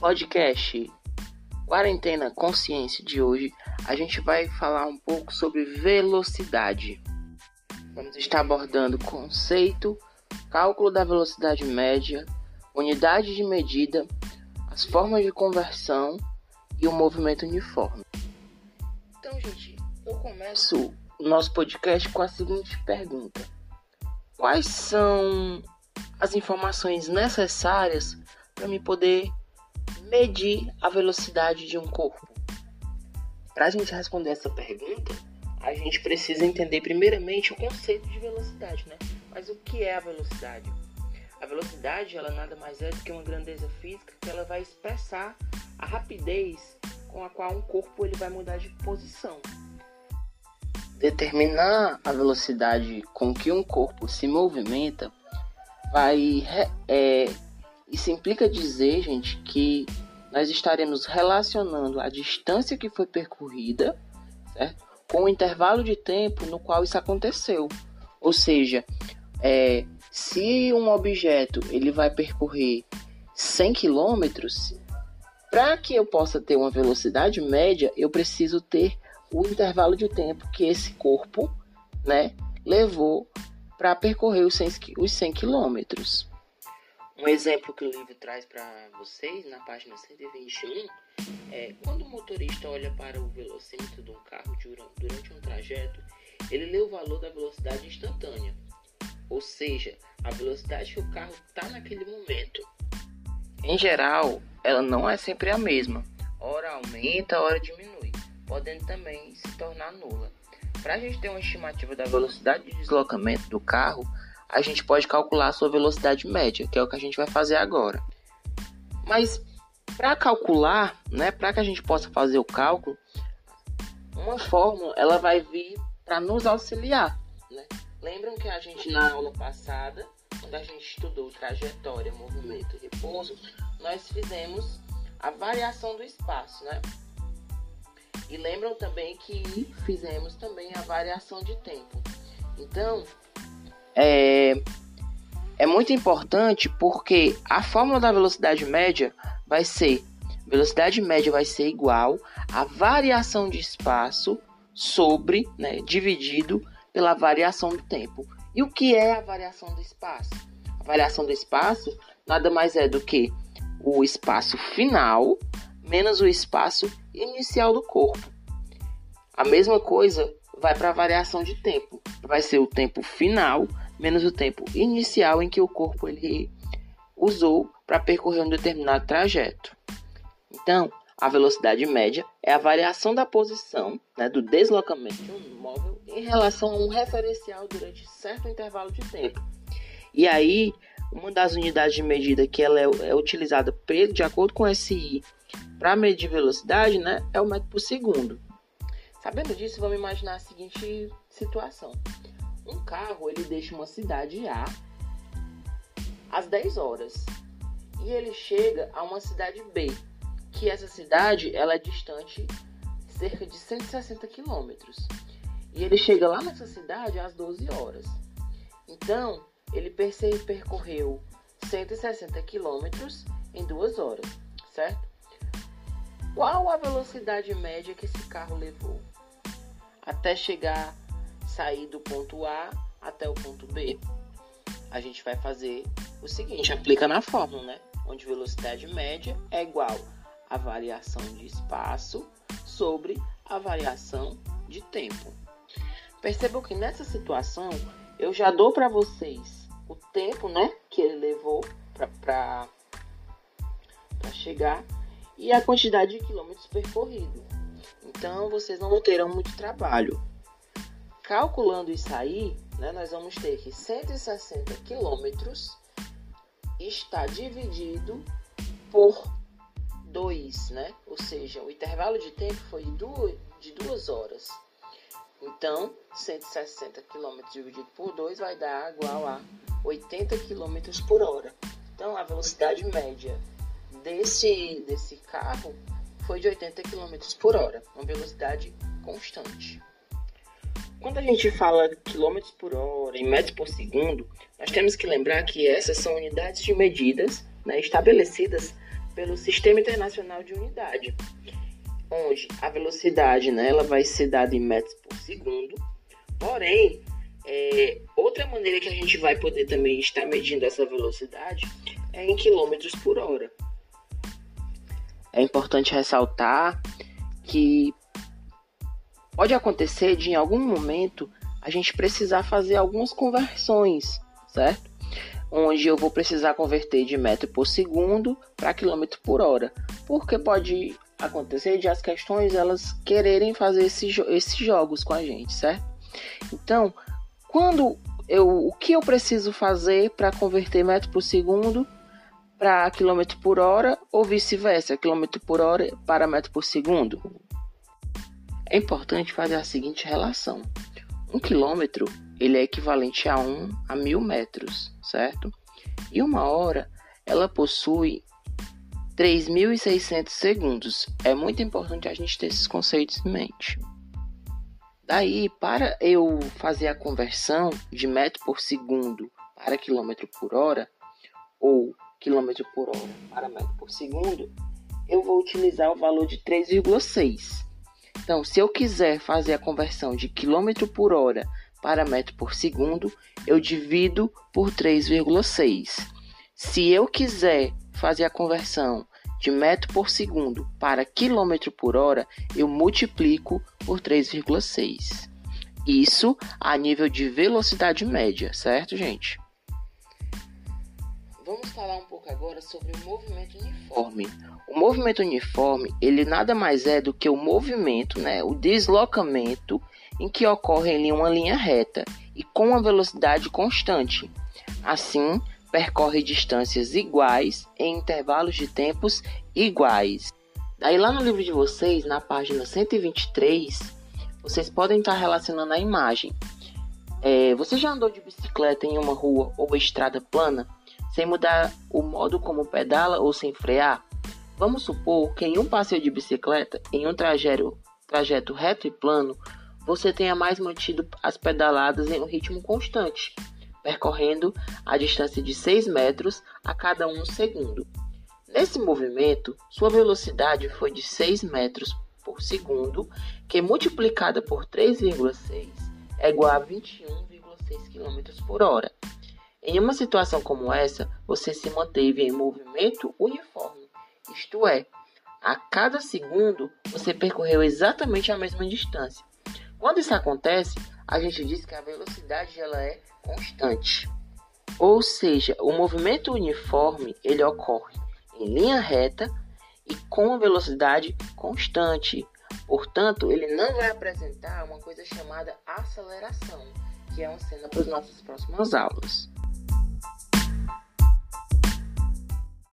podcast Quarentena Consciência de hoje, a gente vai falar um pouco sobre velocidade. Vamos estar abordando conceito, cálculo da velocidade média, unidade de medida, as formas de conversão e o movimento uniforme. Então, gente, eu começo o nosso podcast com a seguinte pergunta: Quais são as informações necessárias para me poder medir a velocidade de um corpo? Para a gente responder essa pergunta, a gente precisa entender primeiramente o conceito de velocidade, né? Mas o que é a velocidade? A velocidade, ela nada mais é do que uma grandeza física que ela vai expressar a rapidez com a qual um corpo ele vai mudar de posição. Determinar a velocidade com que um corpo se movimenta vai é, isso implica dizer, gente, que nós estaremos relacionando a distância que foi percorrida, certo? Com o intervalo de tempo no qual isso aconteceu. Ou seja, é, se um objeto ele vai percorrer 100 km, para que eu possa ter uma velocidade média, eu preciso ter o intervalo de tempo que esse corpo, né, levou para percorrer os 100, os 100 quilômetros. Um exemplo que o livro traz para vocês na página 121 é quando o motorista olha para o velocímetro de um carro durante um trajeto, ele lê o valor da velocidade instantânea, ou seja, a velocidade que o carro está naquele momento. Em geral, ela não é sempre a mesma. Hora aumenta, hora diminui, podendo também se tornar nula. Para a gente ter uma estimativa da velocidade de deslocamento do carro, a gente pode calcular a sua velocidade média, que é o que a gente vai fazer agora. Mas para calcular, né, para que a gente possa fazer o cálculo, uma fórmula ela vai vir para nos auxiliar. Né? Lembram que a gente na aula passada, quando a gente estudou trajetória, movimento e repouso, nós fizemos a variação do espaço, né? E lembram também que fizemos também a variação de tempo. Então, é, é muito importante porque a fórmula da velocidade média vai ser velocidade média vai ser igual à variação de espaço sobre, né, dividido pela variação do tempo. E o que é a variação do espaço? A variação do espaço nada mais é do que o espaço final menos o espaço inicial do corpo. A mesma coisa vai para a variação de tempo. Vai ser o tempo final menos o tempo inicial em que o corpo ele usou para percorrer um determinado trajeto. Então, a velocidade média é a variação da posição, né, do deslocamento de um móvel em relação a um referencial durante certo intervalo de tempo. E aí, uma das unidades de medida que ela é, é utilizada de acordo com SI para medir velocidade, né, é o metro por segundo. Sabendo disso, vamos imaginar a seguinte situação. Um carro ele deixa uma cidade A às 10 horas e ele chega a uma cidade B, que essa cidade ela é distante cerca de 160 quilômetros. E ele chega lá nessa cidade às 12 horas. Então, ele percorreu 160 quilômetros em duas horas, certo? Qual a velocidade média que esse carro levou até chegar sair do ponto A até o ponto B, a gente vai fazer o seguinte, aplica na fórmula, né? Onde velocidade média é igual a variação de espaço sobre a variação de tempo. Percebam que nessa situação eu já dou para vocês o tempo, né, que ele levou para chegar e a quantidade de quilômetros percorridos. Então vocês não terão muito trabalho. Calculando isso aí, né, nós vamos ter que 160 quilômetros está dividido por 2, né? Ou seja, o intervalo de tempo foi de 2 horas. Então, 160 km dividido por 2 vai dar igual a 80 km por hora. Então, a velocidade média desse, desse carro foi de 80 km por hora, uma velocidade constante. Quando a gente fala quilômetros por hora, em metros por segundo, nós temos que lembrar que essas são unidades de medidas né, estabelecidas pelo Sistema Internacional de Unidade, onde a velocidade né, ela vai ser dada em metros por segundo, porém, é, outra maneira que a gente vai poder também estar medindo essa velocidade é em quilômetros por hora. É importante ressaltar que pode acontecer de em algum momento a gente precisar fazer algumas conversões, certo? Onde eu vou precisar converter de metro por segundo para quilômetro por hora, porque pode acontecer de as questões elas quererem fazer esses, esses jogos com a gente, certo? Então, quando eu, o que eu preciso fazer para converter metro por segundo para quilômetro por hora ou vice-versa, quilômetro por hora para metro por segundo? É importante fazer a seguinte relação: um quilômetro ele é equivalente a um a mil metros, certo? E uma hora ela possui 3.600 segundos. É muito importante a gente ter esses conceitos em mente. Daí, para eu fazer a conversão de metro por segundo para quilômetro por hora, ou quilômetro por hora para metro por segundo, eu vou utilizar o valor de 3,6. Então, se eu quiser fazer a conversão de quilômetro por hora para metro por segundo, eu divido por 3,6. Se eu quiser fazer a conversão de metro por segundo para quilômetro por hora, eu multiplico por 3,6. Isso a nível de velocidade média, certo, gente? Vamos falar um pouco agora sobre o movimento uniforme. O movimento uniforme, ele nada mais é do que o movimento, né, o deslocamento em que ocorre em uma linha reta e com uma velocidade constante. Assim, percorre distâncias iguais em intervalos de tempos iguais. Daí lá no livro de vocês, na página 123, vocês podem estar relacionando a imagem. É, você já andou de bicicleta em uma rua ou estrada plana? Sem mudar o modo como pedala ou sem frear? Vamos supor que em um passeio de bicicleta, em um trajeto, trajeto reto e plano, você tenha mais mantido as pedaladas em um ritmo constante, percorrendo a distância de 6 metros a cada um segundo. Nesse movimento, sua velocidade foi de 6 metros por segundo, que multiplicada por 3,6 é igual a 21,6 km por hora. Em uma situação como essa, você se manteve em movimento uniforme, isto é, a cada segundo você percorreu exatamente a mesma distância. Quando isso acontece, a gente diz que a velocidade ela é constante. Ou seja, o movimento uniforme ele ocorre em linha reta e com uma velocidade constante. Portanto, ele não vai apresentar uma coisa chamada aceleração, que é uma cena para as nossas próximas aulas.